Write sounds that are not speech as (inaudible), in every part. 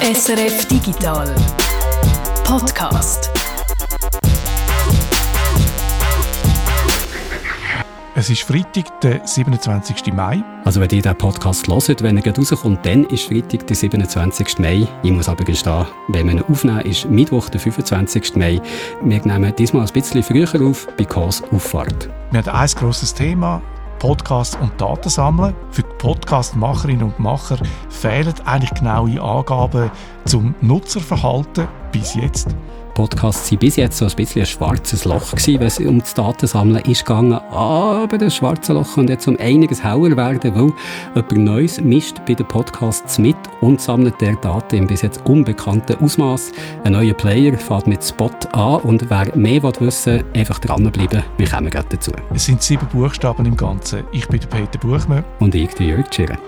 SRF Digital Podcast. Es ist Freitag, der 27. Mai. Also wenn ihr diesen Podcast hört, wenn er gerade rauskommt, dann ist Freitag, der 27. Mai. Ich muss aber gestehen, wenn wir ihn aufnehmen, ist Mittwoch, der 25. Mai. Wir nehmen diesmal ein bisschen früher auf, because Auffahrt. Wir haben ein grosses Thema, Podcasts und Daten sammeln. Für die Podcast-Macherinnen und Macher fehlen eigentlich genaue Angaben zum Nutzerverhalten bis jetzt. Podcasts waren bis jetzt so ein bisschen ein schwarzes Loch gewesen, wenn es um das Datensammeln ist gegangen. Aber das schwarze Loch könnte jetzt um einiges heller werden, weil jemand Neues mischt bei den Podcasts mit und sammelt der Daten im bis jetzt unbekannten Ausmaß. Ein neuer Player fährt mit Spot an und wer mehr wissen will, einfach dranbleiben. Wir kommen gerade dazu. Es sind sieben Buchstaben im Ganzen. Ich bin der Peter Buchmann. Und ich, der Jörg Schirren.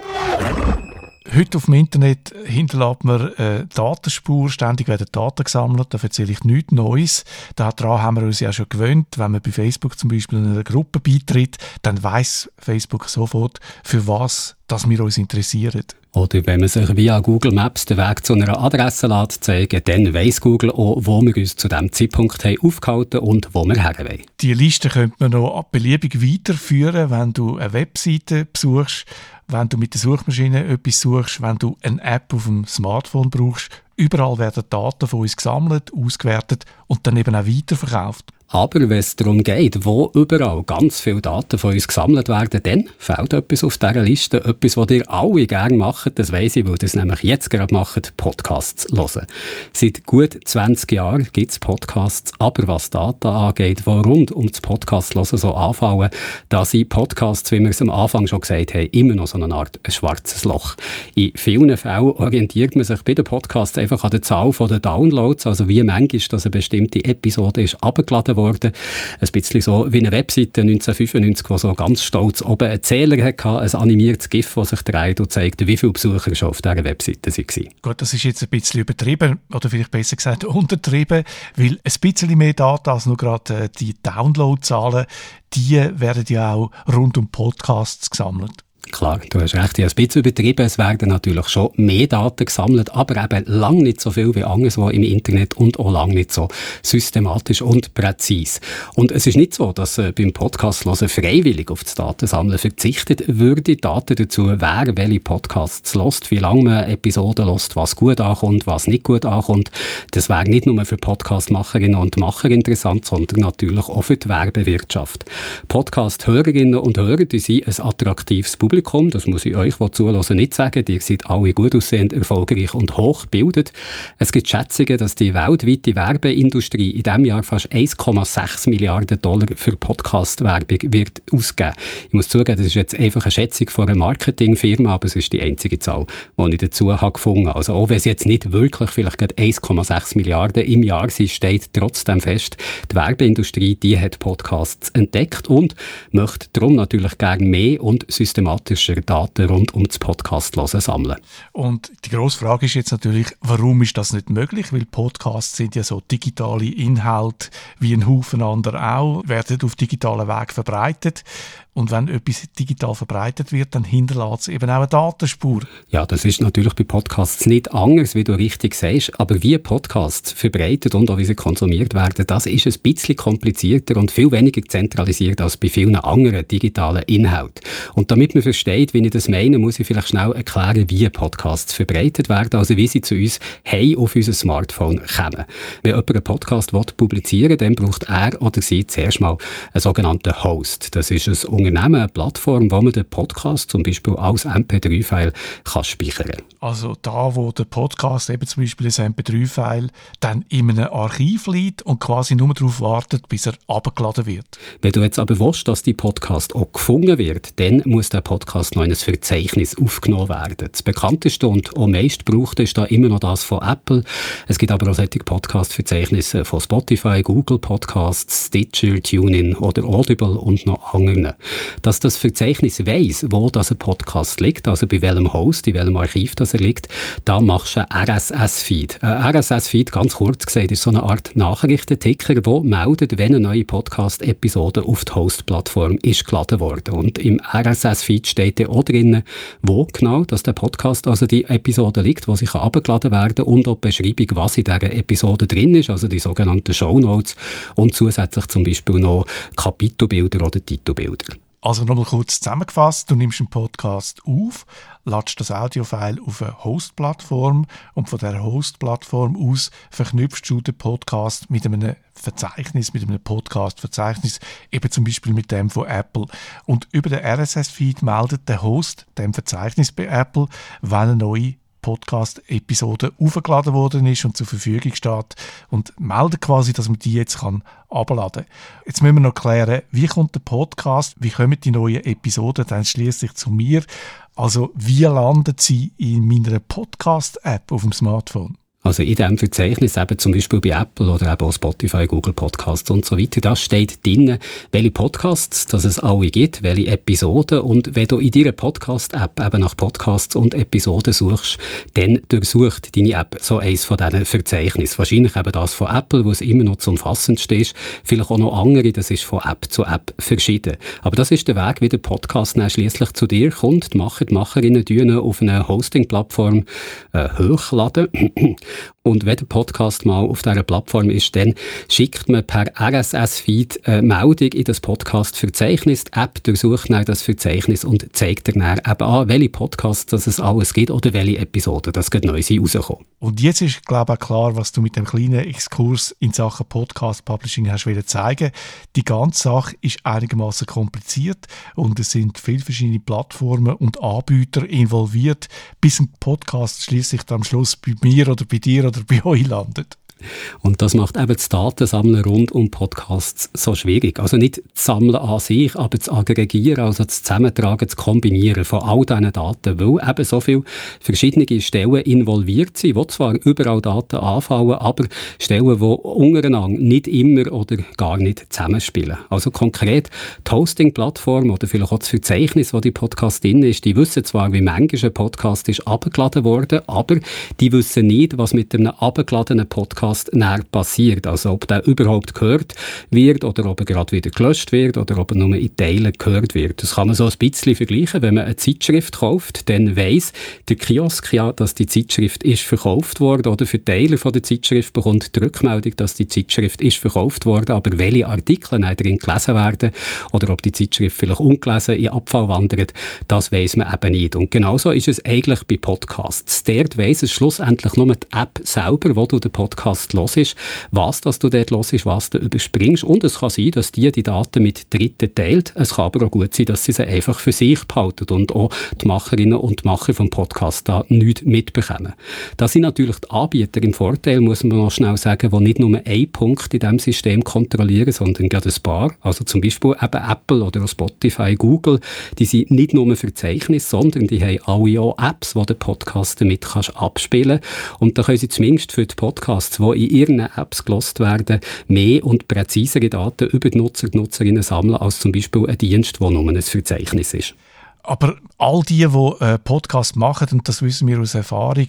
Heute auf dem Internet hinterlässt man eine Datenspur, ständig werden Daten gesammelt, da erzähle ich nichts Neues. Daran haben wir uns ja schon gewöhnt, wenn man bei Facebook zum Beispiel in einer Gruppe beitritt, dann weiß Facebook sofort, für was dass wir uns interessieren. Oder wenn man sich via Google Maps den Weg zu einer Adresse lässt, zeigen, dann weiss Google auch, wo wir uns zu diesem Zeitpunkt haben aufgehalten und wo wir her wollen. Die Liste könnte man noch beliebig weiterführen, wenn du eine Webseite besuchst wenn du mit der Suchmaschine etwas suchst, wenn du eine App auf dem Smartphone brauchst. Überall werden Daten von uns gesammelt, ausgewertet und dann eben auch weiterverkauft. Aber wenn es darum geht, wo überall ganz viele Daten von uns gesammelt werden, dann fehlt etwas auf dieser Liste. Etwas, was ihr alle gerne macht, das weiss ich, weil ihr es nämlich jetzt gerade macht, Podcasts hören. Seit gut 20 Jahren gibt es Podcasts, aber was Daten angeht, die rund um das Podcast hören so anfallen, da sind Podcasts, wie wir es am Anfang schon gesagt haben, immer noch so eine Art ein schwarzes Loch. In vielen Fällen orientiert man sich bei den Podcasts einfach an der Zahl der Downloads, also wie manchmal, dass eine bestimmte Episode ist abgeladen worden. Ein bisschen so wie eine Webseite 1995, die so ganz stolz oben einen Zähler hatte, ein animiertes GIF, das sich dreht und zeigt, wie viele Besucher schon auf dieser Webseite waren. Gut, das ist jetzt ein bisschen übertrieben, oder vielleicht besser gesagt untertrieben, weil ein bisschen mehr Daten als nur gerade äh, die Downloadzahlen, die werden ja auch rund um Podcasts gesammelt. Klar, du hast recht, ich habe ein bisschen übertrieben. Es werden natürlich schon mehr Daten gesammelt, aber eben lange nicht so viel wie anderswo im Internet und auch lange nicht so systematisch und präzise. Und es ist nicht so, dass äh, beim Podcast hören freiwillig auf das Datensammeln verzichtet würde. Daten dazu, wer welche Podcasts lost, wie lange man Episoden lost, was gut ankommt, was nicht gut ankommt. Das wäre nicht nur für Podcastmacherinnen und Macher interessant, sondern natürlich auch für die Werbewirtschaft. Podcast-Hörerinnen und Hörer, die sind ein attraktives Publikum Publikum, das muss ich euch, die zulassen, nicht sagen, ihr seid alle gut aussehend, erfolgreich und hochgebildet. Es gibt Schätzungen, dass die weltweite Werbeindustrie in diesem Jahr fast 1,6 Milliarden Dollar für Podcast-Werbung wird ausgeben. Ich muss zugeben, das ist jetzt einfach eine Schätzung von einer Marketingfirma, aber es ist die einzige Zahl, die ich dazu habe gefunden habe. Also auch wenn es jetzt nicht wirklich vielleicht 1,6 Milliarden im Jahr sind, steht trotzdem fest, die Werbeindustrie, die hat Podcasts entdeckt und möchte darum natürlich gerne mehr und systematisch systematischer Daten rund um das Podcast hören sammeln. Und die grosse Frage ist jetzt natürlich, warum ist das nicht möglich? Weil Podcasts sind ja so digitale Inhalte wie ein Haufen anderer auch, werden auf digitalen Weg verbreitet. Und wenn etwas digital verbreitet wird, dann hinterlässt es eben auch eine Datenspur. Ja, das ist natürlich bei Podcasts nicht anders, wie du richtig sagst. Aber wie Podcasts verbreitet und auch wie sie konsumiert werden, das ist ein bisschen komplizierter und viel weniger zentralisiert als bei vielen anderen digitalen Inhalten. Und damit man versteht, wie ich das meine, muss ich vielleicht schnell erklären, wie Podcasts verbreitet werden, also wie sie zu uns hey auf unser Smartphone kommen. Wenn jemand einen Podcast publizieren will, dann braucht er oder sie zuerst mal einen sogenannten Host. Das ist ein Unternehmen, eine Plattform, wo man den Podcast zum Beispiel als MP3-File kann speichern kann. Also da, wo der Podcast eben zum Beispiel ein MP3-File dann in einem Archiv liegt und quasi nur darauf wartet, bis er abgeladen wird. Wenn du jetzt aber willst, dass die Podcast auch gefunden wird, dann muss der Podcast noch in ein Verzeichnis aufgenommen werden. Das bekannteste und am meist gebrauchte ist da immer noch das von Apple. Es gibt aber auch solche Podcast-Verzeichnisse von Spotify, Google Podcasts, Stitcher, TuneIn oder Audible und noch anderen. Dass das Verzeichnis weiss, wo das ein Podcast liegt, also bei welchem Host, in welchem Archiv das er liegt, da machst du einen RSS-Feed. Ein RSS-Feed, ganz kurz gesagt, ist so eine Art Nachrichtenticker, der meldet, wenn eine neue Podcast-Episode auf die Host-Plattform ist geladen worden. Und im RSS-Feed steht dann auch drin, wo genau dass der Podcast, also die Episode liegt, wo sie abgeladen werden und auch die Beschreibung, was in dieser Episode drin ist, also die sogenannten Show Notes und zusätzlich zum Beispiel noch Kapitelbilder oder Titelbilder. Also nochmal kurz zusammengefasst, du nimmst einen Podcast auf, ladest das Audiofile auf eine Host-Plattform und von der Host-Plattform aus verknüpfst du den Podcast mit einem Verzeichnis, mit einem Podcast-Verzeichnis, eben zum Beispiel mit dem von Apple. Und über den RSS-Feed meldet der Host dem Verzeichnis bei Apple, wenn eine neue Podcast-Episode aufgeladen worden ist und zur Verfügung steht und meldet quasi, dass man die jetzt kann abladen. Jetzt müssen wir noch klären, wie kommt der Podcast, wie kommen die neuen Episoden dann schließlich zu mir? Also wie landet sie in meiner Podcast-App auf dem Smartphone? Also in diesem Verzeichnis, eben zum Beispiel bei Apple oder eben auch Spotify, Google Podcasts und so weiter, da steht drin, welche Podcasts dass es alle gibt, welche Episoden und wenn du in deiner Podcast-App eben nach Podcasts und Episoden suchst, dann durchsucht deine App so eins von diesen Verzeichnissen. Wahrscheinlich eben das von Apple, wo es immer noch zum umfassendste ist, vielleicht auch noch andere, das ist von App zu App verschieden. Aber das ist der Weg, wie der Podcast dann schliesslich zu dir kommt. Die Macher, die Macherinnen auf einer Hosting-Plattform äh, hochladen (clears throat) und wenn der Podcast mal auf dieser Plattform ist, dann schickt man per RSS-Feed eine Meldung in das Podcast-Verzeichnis. Die App durchsucht dann das Verzeichnis und zeigt dann eben an, welche Podcasts das es alles gibt oder welche Episoden das neu sind. Und jetzt ist, glaube ich, auch klar, was du mit dem kleinen Exkurs in Sachen Podcast-Publishing hast wieder zeigen. Die ganze Sache ist einigermaßen kompliziert und es sind viele verschiedene Plattformen und Anbieter involviert, bis ein Podcast schließlich am Schluss bei mir oder bei dir oder bei euch landet. Und das macht eben das Datensammeln rund um Podcasts so schwierig. Also nicht das Sammeln an sich, aber das Aggregieren, also das Zusammentragen, das Kombinieren von all diesen Daten, weil eben so viele verschiedene Stellen involviert sind, wo zwar überall Daten anfallen, aber Stellen, die untereinander nicht immer oder gar nicht zusammenspielen. Also konkret die Hosting-Plattform oder vielleicht auch das Verzeichnis, wo die Podcast drin ist, die wissen zwar, wie manchmal ein Podcast ist abgeladen worden, aber die wissen nicht, was mit einem abgeladenen Podcast Podcast näher passiert. Also ob der überhaupt gehört wird oder ob er gerade wieder gelöscht wird oder ob er nur in Teilen gehört wird. Das kann man so ein bisschen vergleichen. Wenn man eine Zeitschrift kauft, dann weiss der Kiosk ja, dass die Zeitschrift ist verkauft worden oder für Teile von der Zeitschrift bekommt die Rückmeldung, dass die Zeitschrift ist verkauft worden, aber welche Artikel darin gelesen werden oder ob die Zeitschrift vielleicht ungelesen in Abfall wandert, das weiss man eben nicht. Und genauso ist es eigentlich bei Podcasts. Dort weiss es schlussendlich nur die App selber, wo du den Podcast Podcast hörst, was dass du dort hörst, was du überspringst. Und es kann sein, dass die die Daten mit Dritten teilt. Es kann aber auch gut sein, dass sie sie einfach für sich behalten und auch die Macherinnen und Macher vom Podcast da nichts mitbekommen. Da sind natürlich die Anbieter im Vorteil, muss man noch schnell sagen, die nicht nur einen Punkt in diesem System kontrollieren, sondern gerade ein paar. Also zum Beispiel eben Apple oder Spotify, Google, die sind nicht nur Verzeichnis, sondern die haben alle auch Apps, wo du Podcast damit kannst abspielen Und da können sie zumindest für die Podcasts, die in ihren Apps gelost werden, mehr und präzisere Daten über die Nutzer und Nutzerinnen sammeln, als zum Beispiel ein Dienst, der nur ein Verzeichnis ist. Aber all die, die äh, Podcast machen, und das wissen wir aus Erfahrung,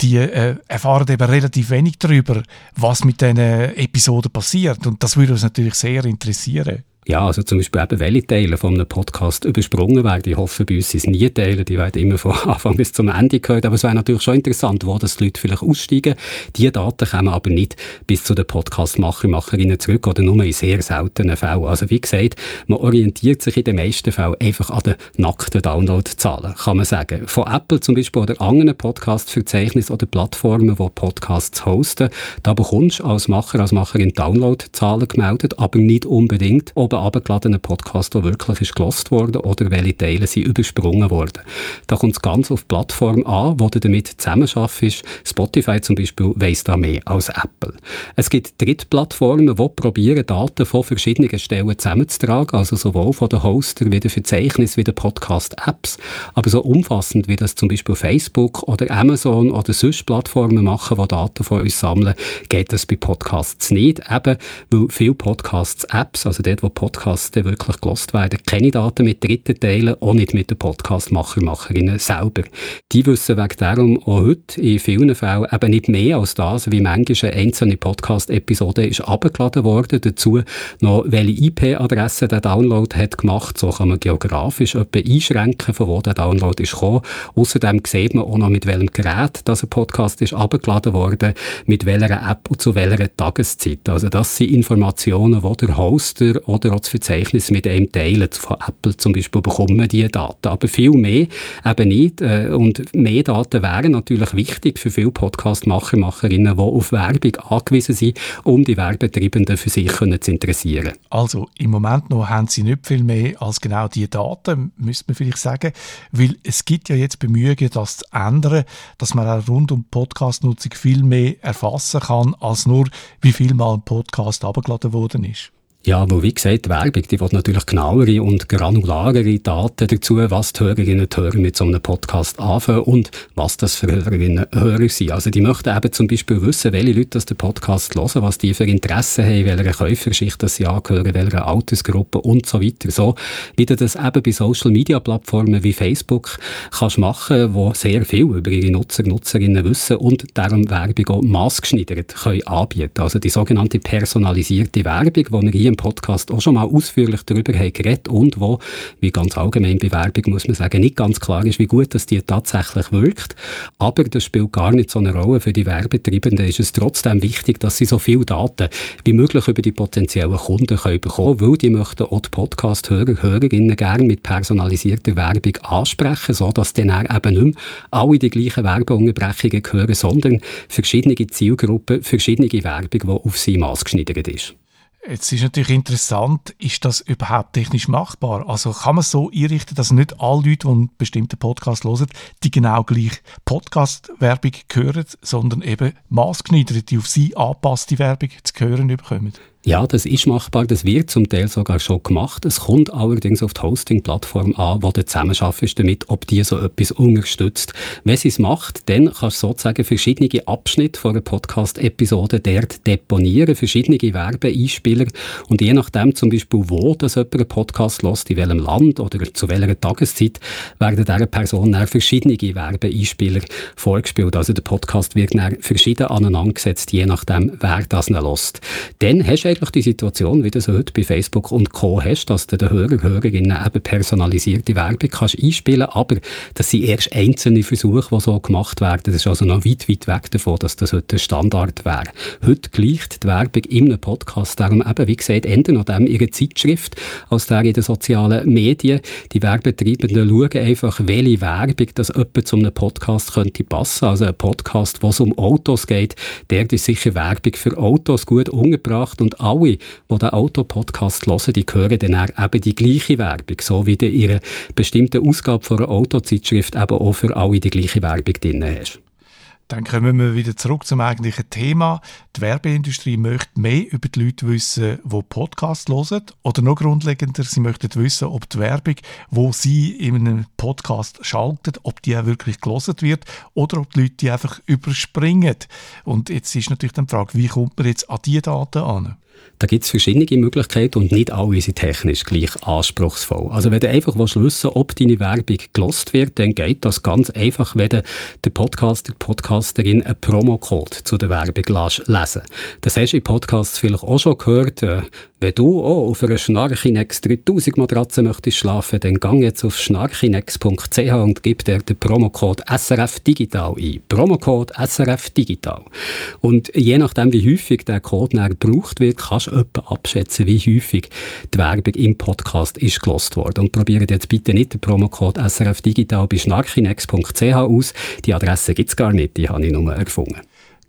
die äh, erfahren eben relativ wenig darüber, was mit diesen Episoden passiert. Und das würde uns natürlich sehr interessieren. Ja, also zum Beispiel eben welche Teile von einem Podcast übersprungen werden. Ich hoffe, bei uns sind es nie Teile, die werden immer von (laughs) Anfang bis zum Ende gehört. Aber es wäre natürlich schon interessant, wo das die Leute vielleicht aussteigen. Die Daten kommen aber nicht bis zu den Podcastmacher, Macherinnen zurück oder nur in sehr seltenen Fällen. Also wie gesagt, man orientiert sich in den meisten Fällen einfach an den nackten Downloadzahlen, kann man sagen. Von Apple zum Beispiel oder anderen Podcast-Verzeichnissen oder Plattformen, die Podcasts hosten, da bekommst du als Macher, als Macherin Downloadzahlen gemeldet, aber nicht unbedingt, ob oben abgeladenen Podcast, der wirklich ist gelost worden oder welche Teile sind übersprungen worden. Da kommt es ganz auf die Plattform an, wo du damit zusammenarbeitest. Spotify zum Beispiel weiss da mehr als Apple. Es gibt Drittplattformen, die probieren, Daten von verschiedenen Stellen zusammenzutragen, also sowohl von den Hoster wie den Verzeichnis wie den Podcast-Apps, aber so umfassend wie das zum Beispiel Facebook oder Amazon oder sonst Plattformen machen, die Daten von uns sammeln, geht das bei Podcasts nicht, eben weil viele Podcasts-Apps, also dort, wo Podcasts wirklich gelost werden. Keine Daten mit Dritten teilen, auch nicht mit den Podcastmacher, Macherinnen selber. Die wissen wegen darum auch heute in vielen Fällen eben nicht mehr als das, wie manchmal eine einzelne Podcast-Episode ist abgeladen worden. Dazu noch, welche IP-Adresse der Download hat gemacht. So kann man geografisch etwa einschränken, von wo der Download ist gekommen. Außerdem sieht man auch noch, mit welchem Gerät das ein Podcast ist abgeladen worden, mit welcher App und zu welcher Tageszeit. Also das sind Informationen, die der Hoster oder auch das Verzeichnis mit einem teilt. Von Apple zum Beispiel bekommen diese Daten. Aber viel mehr eben nicht. Äh, und mehr Daten wären natürlich wichtig für viele Podcastmacher, Macherinnen, die auf Werbung angewiesen sind, um die Werbetreibenden für sich zu interessieren. Also im Moment noch haben sie nicht viel mehr als genau diese Daten, müsste man vielleicht sagen, weil es gibt ja jetzt Bemühungen, das zu ändern, dass man auch rund um Podcast-Nutzung viel mehr erfassen kann, als nur, wie viel mal ein Podcast abgeladen worden ist. Ja, aber wie gesagt, die Werbung, die will natürlich genauere und granularere Daten dazu, was die Hörerinnen und Hörer mit so einem Podcast anfangen und was das für Hörerinnen und Hörer sind. Also die möchten eben zum Beispiel wissen, welche Leute das den Podcast hören, was die für Interessen haben, welcher Käuferschicht sie angehören, welcher Altersgruppe und so weiter. So, wie du das eben bei Social-Media-Plattformen wie Facebook kannst machen, wo sehr viel über ihre Nutzer, Nutzerinnen wissen und darum Werbung auch maßgeschneidert können anbieten. Also die sogenannte personalisierte Werbung, die wir hier im Podcast auch schon mal ausführlich darüber haben geredet und wo, wie ganz allgemein bei Werbung muss man sagen, nicht ganz klar ist, wie gut das die tatsächlich wirkt. Aber das spielt gar nicht so eine Rolle. Für die Werbetreibenden ist es trotzdem wichtig, dass sie so viele Daten wie möglich über die potenziellen Kunden können bekommen, weil die möchten auch die Podcast-Hörer, Hörerinnen gerne mit personalisierter Werbung ansprechen, so dass dann eben nicht mehr alle die gleichen Werbeunterbrechungen hören, sondern verschiedene Zielgruppen, verschiedene Werbung, die auf sie maßgeschneidert ist. Jetzt ist natürlich interessant, ist das überhaupt technisch machbar? Also kann man so einrichten, dass nicht alle Leute, die einen bestimmten Podcast hören, die genau gleich Podcast-Werbung hören, sondern eben maßgeschneiderte, auf sie angepasste Werbung zu hören bekommen? Ja, das ist machbar, das wird zum Teil sogar schon gemacht. Es kommt allerdings auf die Hosting-Plattform an, wo du zusammenarbeitest damit, ob die so etwas unterstützt. Wenn sie es macht, dann kannst du sozusagen verschiedene Abschnitte von einer Podcast-Episode dort deponieren, verschiedene Werbeeinspieler und je nachdem zum Beispiel, wo das jemand einen Podcast lässt, in welchem Land oder zu welcher Tageszeit, werden dieser Person dann verschiedene Werbeeinspieler vorgespielt. Also der Podcast wird dann verschieden aneinandergesetzt, je nachdem, wer das lässt. Dann hast eigentlich die Situation, wie du es heute bei Facebook und Co. hast, dass du den Hörer, Hörerinnen eben personalisierte Werbung kannst einspielen aber das sind erst einzelne Versuche, die so gemacht werden. Das ist also noch weit, weit weg davon, dass das heute Standard wäre. Heute gleicht die Werbung in einem Podcast darum eben, wie gesagt, Ende nachdem ihre Zeitschrift als der in den sozialen Medien. Die Werbetreibenden schauen einfach, welche Werbung das etwa zu einem Podcast könnte passen. Also ein Podcast, wo es um Autos geht, der ist sicher Werbung für Autos gut umgebracht und alle, die den Autopodcast hören, die hören dann eben die gleiche Werbung, so wie du in ihrer bestimmten Ausgabe von einer Autozeitschrift eben auch für alle die gleiche Werbung drin hast. Dann kommen wir wieder zurück zum eigentlichen Thema. Die Werbeindustrie möchte mehr über die Leute wissen, die Podcasts hören. Oder noch grundlegender, sie möchten wissen, ob die Werbung, wo sie in einem Podcast schalten, ob die auch wirklich gelesen wird oder ob die Leute die einfach überspringen. Und jetzt ist natürlich die Frage, wie kommt man jetzt an diese Daten an? Da gibt es verschiedene Möglichkeiten und nicht alle sind technisch gleich anspruchsvoll. Also wenn du einfach wissen willst, ob deine Werbung gelost wird, dann geht das ganz einfach, wenn du der Podcaster, Podcasterin einen Promocode zu der Werbung lesen Das hast du in Podcasts vielleicht auch schon gehört. Äh, wenn du auch auf einer Schnarchinex 3000 Matratze möchtest schlafen, dann gang jetzt auf schnarchinex.ch und gib dir den Promocode SRF Digital ein. Promocode SRF Digital. Und je nachdem, wie häufig der Code gebraucht wird, kannst etwa abschätzen, wie häufig die Werbung im Podcast ist gelost worden. Und probiert jetzt bitte nicht den Promocode SRF Digital bei schnarchinex.ch aus. Die Adresse gibt es gar nicht, die habe ich nur erfunden.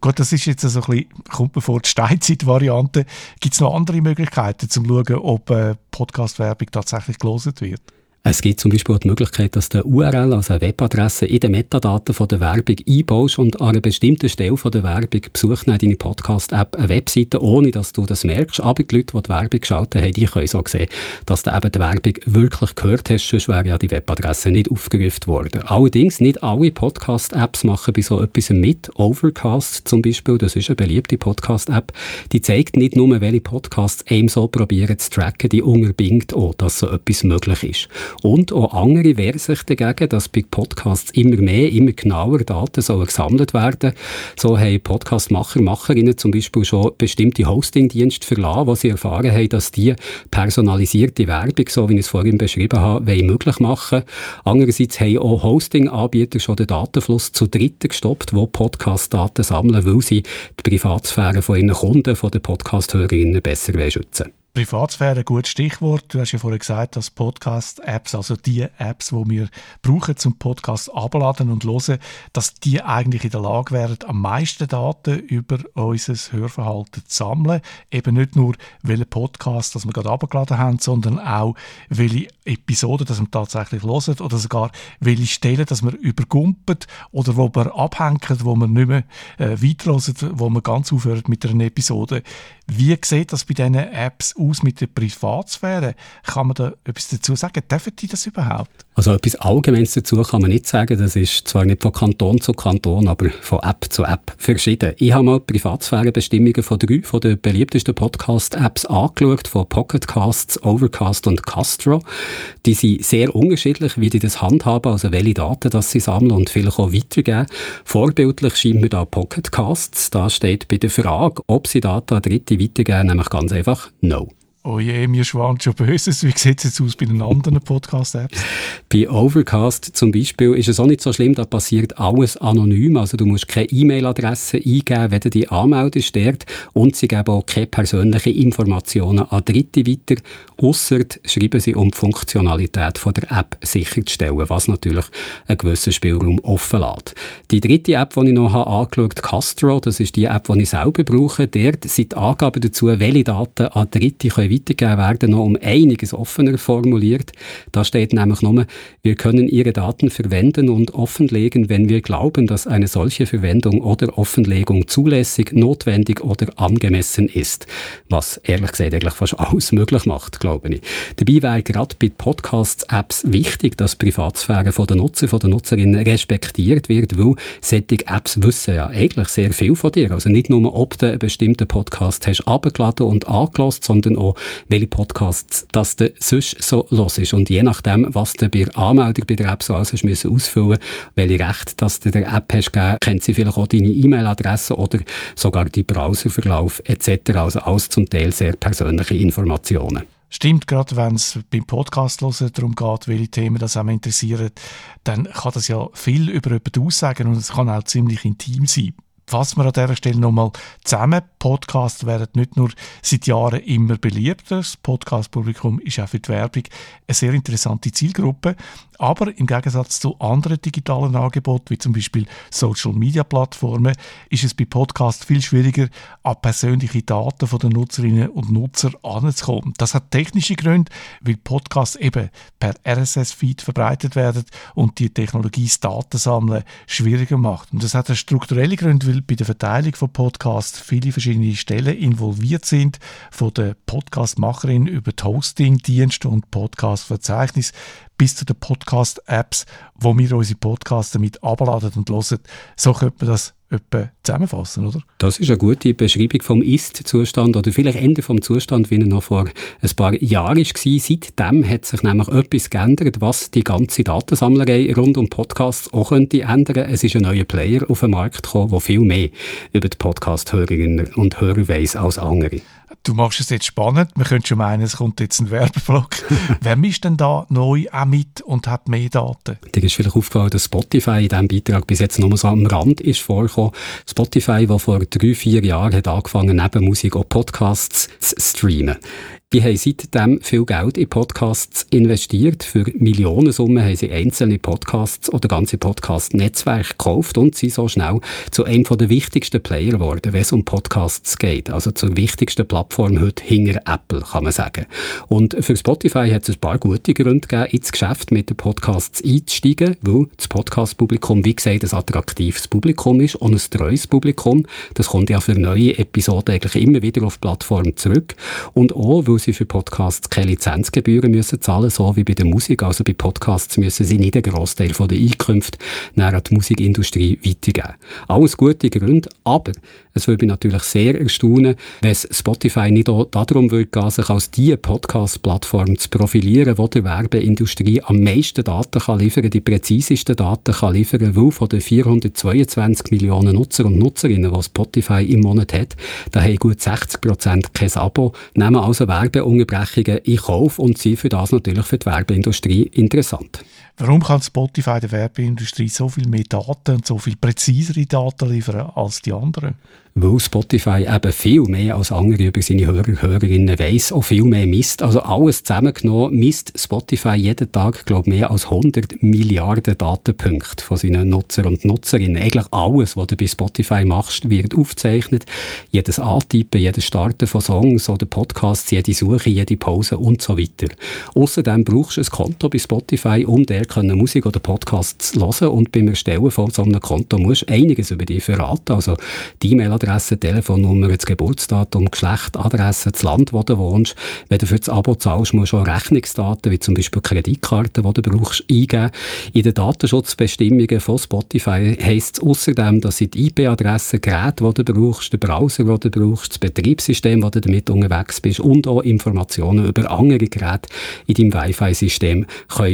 Gut, das ist jetzt so ein bisschen, kommt mir vor, die Steinzeit-Variante. Gibt es noch andere Möglichkeiten, um zu schauen, ob äh, Podcast-Werbung tatsächlich gelesen wird? Es gibt zum Beispiel auch die Möglichkeit, dass du URL, also eine Webadresse, in den Metadaten von der Werbung einbaust und an einer bestimmten Stelle von der Werbung besucht deine Podcast-App eine Webseite, ohne dass du das merkst. Aber die Leute, die die Werbung geschaltet haben, die können so sehen, dass du eben die Werbung wirklich gehört hast, sonst wäre ja die Webadresse nicht aufgerufen worden. Allerdings, nicht alle Podcast-Apps machen bei so etwas mit. Overcast zum Beispiel, das ist eine beliebte Podcast-App, die zeigt nicht nur, welche Podcasts einem so probieren zu tracken, die unterbindet auch, dass so etwas möglich ist. Und auch andere wehren sich dagegen, dass bei Podcasts immer mehr, immer genauer Daten sollen gesammelt werden. So haben Podcastmacher, Macherinnen zum Beispiel schon bestimmte Hostingdienste verlassen, wo sie erfahren haben, dass die personalisierte Werbung, so wie ich es vorhin beschrieben habe, möglich machen Andererseits haben auch Hosting-Anbieter schon den Datenfluss zu Dritten gestoppt, die Podcast-Daten sammeln, weil sie die Privatsphäre von ihren Kunden, von den Podcast-Hörerinnen besser schützen wollen. Privatsphäre, ein gutes Stichwort. Du hast ja vorhin gesagt, dass Podcast-Apps, also die Apps, die wir brauchen zum Podcast abladen und hören, dass die eigentlich in der Lage wären, am meisten Daten über unser Hörverhalten zu sammeln. Eben nicht nur, welche Podcast das wir gerade abgeladen haben, sondern auch, welche Episoden das wir tatsächlich hören oder sogar welche Stellen, dass wir übergumpen oder wo wir abhängen, wo wir nicht mehr äh, weiterhören, wo wir ganz aufhören mit einer Episode. Wie sieht das bei diesen Apps aus mit der Privatsphäre? Kann man da etwas dazu sagen? Dürfen die das überhaupt? Also etwas Allgemeines dazu kann man nicht sagen. Das ist zwar nicht von Kanton zu Kanton, aber von App zu App verschieden. Ich habe mal die Privatsphärebestimmungen von drei von den beliebtesten Podcast-Apps angeschaut, von Pocketcasts, Overcast und Castro. Die sind sehr unterschiedlich, wie die das handhaben, also welche Daten das sie sammeln und vielleicht auch weitergeben. Vorbildlich scheint mir da Pocketcasts. Da steht bei der Frage, ob sie Daten an Dritte weitergeben, nämlich ganz einfach No. Oh je, mir schwant schon Böses. Wie sieht es jetzt aus bei den anderen Podcast-Apps? Bei Overcast zum Beispiel ist es auch nicht so schlimm, da passiert alles anonym. Also du musst keine E-Mail-Adresse eingeben, wenn du dich anmeldest dort. Und sie geben auch keine persönlichen Informationen an Dritte weiter, ausser schreiben sie, um die Funktionalität von der App sicherzustellen, was natürlich einen gewissen Spielraum offen lässt. Die dritte App, die ich noch habe angeschaut habe, Castro, das ist die App, die ich selber brauche. Dort sind die Angaben dazu, welche Daten an Dritte können weitergegeben werden, noch um einiges offener formuliert. Da steht nämlich nur, wir können Ihre Daten verwenden und offenlegen, wenn wir glauben, dass eine solche Verwendung oder Offenlegung zulässig, notwendig oder angemessen ist. Was ehrlich gesagt eigentlich fast alles möglich macht, glaube ich. Dabei wäre gerade bei Podcasts-Apps wichtig, dass die Privatsphäre von der Nutzer, von der Nutzerin respektiert wird, weil solche Apps wissen ja eigentlich sehr viel von dir. Also nicht nur, ob du einen bestimmten Podcast hast abgeladen und angelost, sondern auch, welche Podcasts das du sonst so los ist. Und je nachdem, was du bei der Anmeldung bei der App so alles hast müssen ausfüllen, welche Rechte dass du der App hast gegeben, kennt sie vielleicht auch deine E-Mail-Adresse oder sogar die Browserverlauf etc. Also alles zum Teil sehr persönliche Informationen. Stimmt, gerade wenn es beim Podcast hören darum geht, welche Themen das einem interessieren, dann kann das ja viel über jemanden aussagen und es kann auch ziemlich intim sein fassen wir an dieser Stelle nochmal zusammen. Podcasts werden nicht nur seit Jahren immer beliebter. Das Podcast-Publikum ist auch für die Werbung eine sehr interessante Zielgruppe. Aber im Gegensatz zu anderen digitalen Angeboten, wie zum Beispiel Social-Media-Plattformen, ist es bei Podcasts viel schwieriger, an persönliche Daten den Nutzerinnen und Nutzern anzukommen. Das hat technische Gründe, weil Podcasts eben per RSS-Feed verbreitet werden und die Technologie das Datensammeln schwieriger macht. Und das hat strukturelle Gründe, weil bei der Verteilung von Podcasts viele verschiedene Stellen involviert sind, von der Podcast-Macherin über die Hosting-Dienste und Podcast-Verzeichnis bis zu den Podcast-Apps, wo wir unsere Podcasts damit abladen und hören. So könnte man das etwa zusammenfassen, oder? Das ist eine gute Beschreibung vom Ist-Zustand oder vielleicht Ende vom Zustand, wie er noch vor ein paar Jahren war. Seitdem hat sich nämlich etwas geändert, was die ganze Datensammlerei rund um Podcasts auch könnte ändern. Es ist ein neuer Player auf den Markt gekommen, der viel mehr über die Podcast-Hörerinnen und Hörer weiss als andere. Du machst es jetzt spannend. Man könnte schon meinen, es kommt jetzt ein Werbeblock. (laughs) Wer mischt denn da neu auch mit und hat mehr Daten? Dir ist vielleicht aufgefallen, dass Spotify in diesem Beitrag bis jetzt nur so am Rand ist vorgekommen. Spotify, der vor drei, vier Jahren hat angefangen, neben Musik auch Podcasts zu streamen. Die haben seitdem viel Geld in Podcasts investiert. Für Millionensummen haben sie einzelne Podcasts oder ganze Podcast-Netzwerke gekauft und sind so schnell zu einem der wichtigsten Player geworden, wenn es um Podcasts geht. Also zur wichtigsten Plattform heute hinter Apple, kann man sagen. Und für Spotify hat es ein paar gute Gründe gegeben, ins Geschäft mit den Podcasts einzusteigen, weil das Podcast-Publikum, wie gesagt, ein attraktives Publikum ist und ein treues Publikum. Das kommt ja für neue Episoden eigentlich immer wieder auf die Plattform zurück. Und auch, weil sie für Podcasts keine Lizenzgebühren müssen zahlen, so wie bei der Musik. Also bei Podcasts müssen sie nicht einen Großteil von der Einkünfte an die Musikindustrie weitergeben. Alles gute Gründe, aber es würde mich natürlich sehr erstaunen, wenn Spotify nicht auch darum würde gehen, sich als die Podcast-Plattform zu profilieren, wo der Werbeindustrie am meisten Daten kann liefern, die präzisesten Daten kann liefern, weil von den 422 Millionen Nutzer und Nutzerinnen, die Spotify im Monat hat, da haben gut 60 Prozent kein Abo, nehmen also Werbeunterbrechungen in Kauf und sind für das natürlich für die Werbeindustrie interessant. Warum kann Spotify der Werbeindustrie so viel mehr Daten und so viel präzisere Daten liefern als die anderen? Weil Spotify eben viel mehr als andere über seine Hörer, Hörerinnen weiss, auch viel mehr misst. Also alles zusammengenommen misst Spotify jeden Tag, glaube mehr als 100 Milliarden Datenpunkte von seinen Nutzer und Nutzerinnen. Eigentlich alles, was du bei Spotify machst, wird aufgezeichnet. Jedes Antippen, jedes Starten von Songs oder Podcasts, jede Suche, jede Pause und so weiter. Außerdem brauchst du ein Konto bei Spotify, um der Musik oder Podcasts zu hören und beim Erstellen von so einem Konto musst du einiges über dich verraten. Also die E-Mail E-Mail-Adresse, Telefonnummer, das Geburtsdatum, Geschlecht, Adresse, das Land, wo du wohnst. Wenn du für das Abo zahlst, musst du auch Rechnungsdaten, wie zum Beispiel Kreditkarten, die du brauchst, eingeben. In den Datenschutzbestimmungen von Spotify heisst es außerdem, dass sie die IP-Adresse, Gerät, die du brauchst, den Browser, den du brauchst, das Betriebssystem, wo du damit unterwegs bist und auch Informationen über andere Geräte in deinem Wi-Fi-System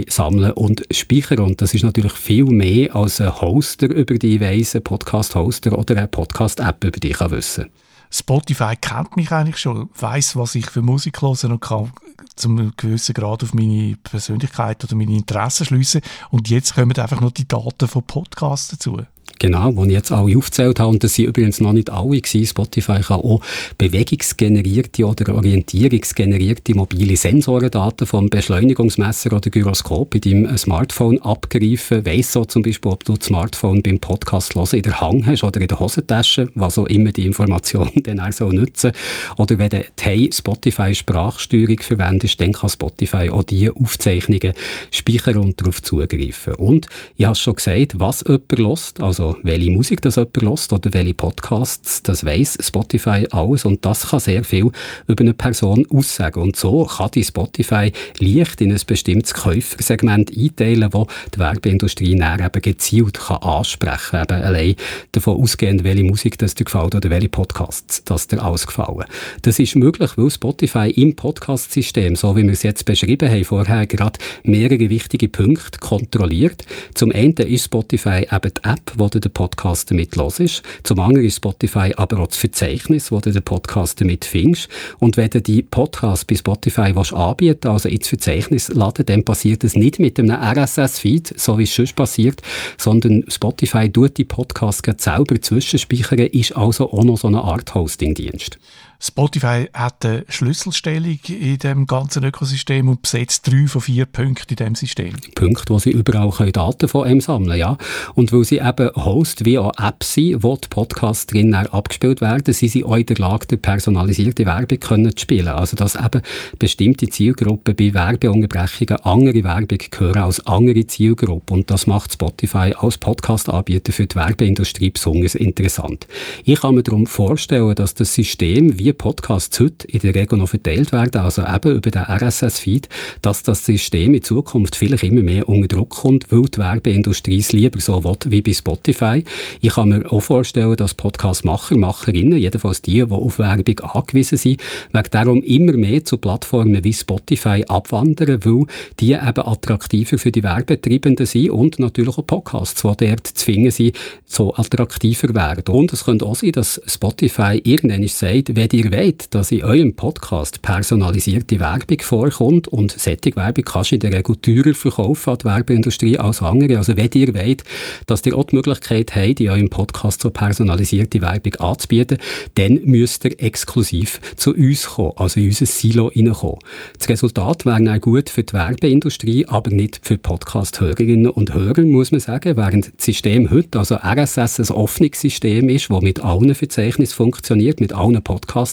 sammeln und speichern. Und das ist natürlich viel mehr als ein Hoster über die Weise, Podcast-Hoster oder eine Podcast-App über dich wissen Spotify kennt mich eigentlich schon, weiß, was ich für Musik höre und kann zum gewissen Grad auf meine Persönlichkeit oder meine Interessen schliessen. Und jetzt kommen einfach noch die Daten von Podcasts dazu. Genau, die ich jetzt alle aufgezählt habe. Und das sind übrigens noch nicht alle gewesen. Spotify kann auch bewegungsgenerierte oder orientierungsgenerierte mobile Sensorendaten vom Beschleunigungsmesser oder Gyroskop in deinem Smartphone abgreifen. Weiss so zum Beispiel, ob du das Smartphone beim Podcast hören in der Hand hast oder in der Hosentasche, was auch immer die Information (laughs) dann auch so nutzen. Oder wenn du Hey Spotify Sprachsteuerung verwendest, dann kann Spotify auch diese Aufzeichnungen speichern und darauf zugreifen. Und ich habe schon gesagt, was jemand hört, also welche Musik das jemand hört oder welche Podcasts, das weiss Spotify alles und das kann sehr viel über eine Person aussagen. Und so kann die Spotify leicht in ein bestimmtes Käufersegment einteilen, wo die Werbeindustrie näher eben gezielt kann ansprechen kann. Eben allein davon ausgehend, welche Musik das dir gefällt oder welche Podcasts das dir alles gefallen. Das ist möglich, weil Spotify im Podcast-System, so wie wir es jetzt beschrieben haben, vorher gerade mehrere wichtige Punkte kontrolliert. Zum einen ist Spotify eben die App, wo du den Podcast damit hörst. Zum anderen ist Spotify aber auch das Verzeichnis, wo du den Podcast damit findest. Und wenn du die Podcast bei Spotify willst anbieten also ins Verzeichnis laden, dann passiert es nicht mit einem RSS-Feed, so wie es sonst passiert, sondern Spotify tut die Podcasts selber zwischenspeichern, ist also auch noch so eine Art Hosting-Dienst. Spotify hat eine Schlüsselstellung in dem ganzen Ökosystem und besetzt drei von vier Punkten in dem System. Punkte, wo sie überall Daten von ihm sammeln ja. Und weil sie eben Host auch App sind, wo die Podcasts drin abgespielt werden, sind sie auch in der Lage, personalisierte Werbung können zu spielen. Also, dass eben bestimmte Zielgruppen bei Werbeunterbrechungen andere Werbung hören als andere Zielgruppen. Und das macht Spotify als Podcast-Anbieter für die Werbeindustrie besonders interessant. Ich kann mir darum vorstellen, dass das System wie Podcasts heute in der Regel noch verteilt werden, also eben über den RSS-Feed, dass das System in Zukunft vielleicht immer mehr unter Druck kommt, weil die Werbeindustrie es lieber so will wie bei Spotify. Ich kann mir auch vorstellen, dass Podcast-Macher, Macherinnen, jedenfalls die, die auf Werbung angewiesen sind, wegen darum immer mehr zu Plattformen wie Spotify abwandern, weil die eben attraktiver für die Werbetreibenden sind und natürlich auch Podcasts, die dort zu finden sind, so attraktiver werden. Und es könnte auch sein, dass Spotify irgendwann sagt, wenn die ihr wollt, dass in eurem Podcast personalisierte Werbung vorkommt und solche Werbung kannst du in der Regel teurer verkaufen an die Werbeindustrie als andere. Also wenn ihr wollt, dass ihr auch die Möglichkeit habt, in eurem Podcast so personalisierte Werbung anzubieten, dann müsst ihr exklusiv zu uns kommen, also in unser Silo reinkommen. Das Resultat wäre dann gut für die Werbeindustrie, aber nicht für Podcast-Hörerinnen und Hörer, muss man sagen, während das System heute, also RSS, ein offenes System ist, das mit allen Verzeichnissen funktioniert, mit allen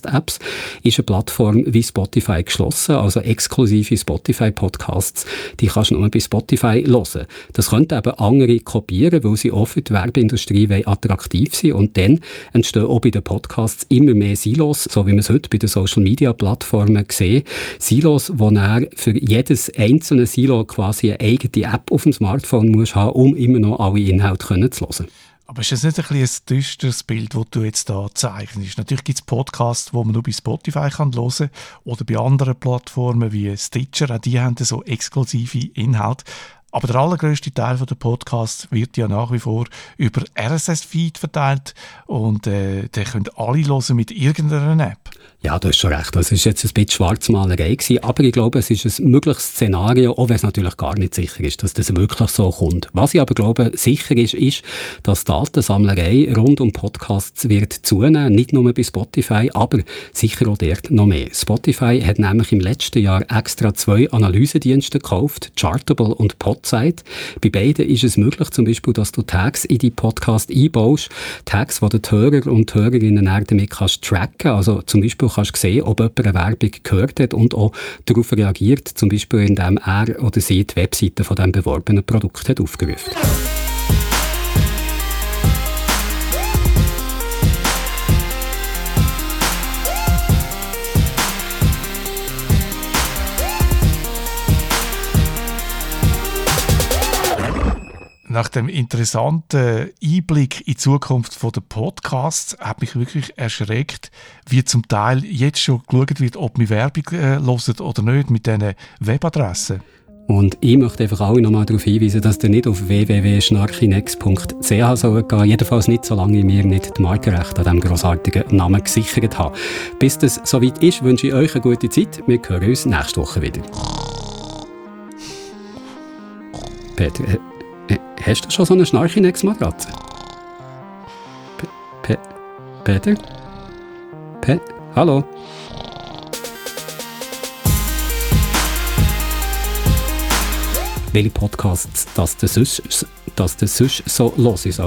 Podcast-Apps, ist eine Plattform wie Spotify geschlossen, also exklusive Spotify-Podcasts, die kannst du nur bei Spotify hören. Das könnten eben andere kopieren, weil sie für die Werbeindustrie attraktiv sind und dann entstehen auch bei den Podcasts immer mehr Silos, so wie man es heute bei den Social-Media-Plattformen sieht. Silos, wo er für jedes einzelne Silo quasi eine eigene App auf dem Smartphone muss haben, um immer noch alle Inhalte zu hören. Aber ist das nicht ein, bisschen ein düsteres Bild, das du jetzt da zeichnest? Natürlich gibt es Podcasts, die man nur bei Spotify kann hören oder bei anderen Plattformen wie Stitcher, auch die haben so exklusive Inhalte. Aber der allergrößte Teil der Podcasts wird ja nach wie vor über RSS-Feed verteilt und äh, den können alle hören mit irgendeiner App. Ja, du hast schon recht. Das ist jetzt ein bisschen Schwarzmalerei gewesen, aber ich glaube, es ist ein mögliches Szenario, auch wenn es natürlich gar nicht sicher ist, dass das wirklich so kommt. Was ich aber glaube, sicher ist, ist, dass Datensammlerei rund um Podcasts wird zunehmen, nicht nur bei Spotify, aber sicher auch dort noch mehr. Spotify hat nämlich im letzten Jahr extra zwei Analysedienste gekauft, Chartable und Podsite. Bei beiden ist es möglich, zum Beispiel, dass du Tags in die Podcast einbaust, Tags, die die Hörer und Hörerinnen damit kannst tracken, also zum Beispiel kannst sehen, ob jemand eine Werbung gehört hat und auch darauf reagiert, zum Beispiel indem er oder sie die Webseite von dem beworbenen Produkt hat aufgerufen. Nach dem interessanten Einblick in die Zukunft der Podcasts hat mich wirklich erschreckt, wie zum Teil jetzt schon geschaut wird, ob wir Werbung äh, hören oder nicht mit diesen Webadressen. Und ich möchte einfach alle nochmal darauf hinweisen, dass ihr nicht auf www.schnarchinex.ch sollt gehen. Jedenfalls nicht, solange wir nicht die Markenrechte an diesem grossartigen Namen gesichert haben. Bis das soweit ist, wünsche ich euch eine gute Zeit. Wir hören uns nächste Woche wieder. Peter, äh, Hast du schon so eine Schnarchinex-Matratze? Peter? Pe Hallo? Welche Podcasts, dass du sonst, dass du sonst so los ist,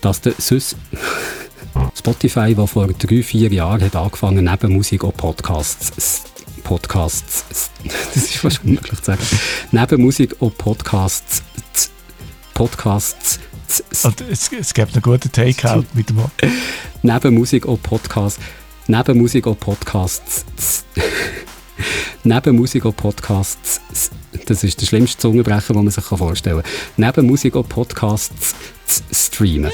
dass du sonst... (laughs) Spotify, der vor drei, vier Jahren hat angefangen, neben Musik auch Podcasts Podcasts, (laughs) das ist fast unmöglich zu sagen, neben Musik auch Podcasts Podcasts. Und es, es gibt einen guten Takeout mit dem (laughs) Neben Musik und Podcasts. Neben Musik und Podcasts. (laughs) Neben Musik und Podcasts. Das ist der schlimmste Zungenbrecher, den man sich vorstellen kann. Neben Musik und Podcasts streamen.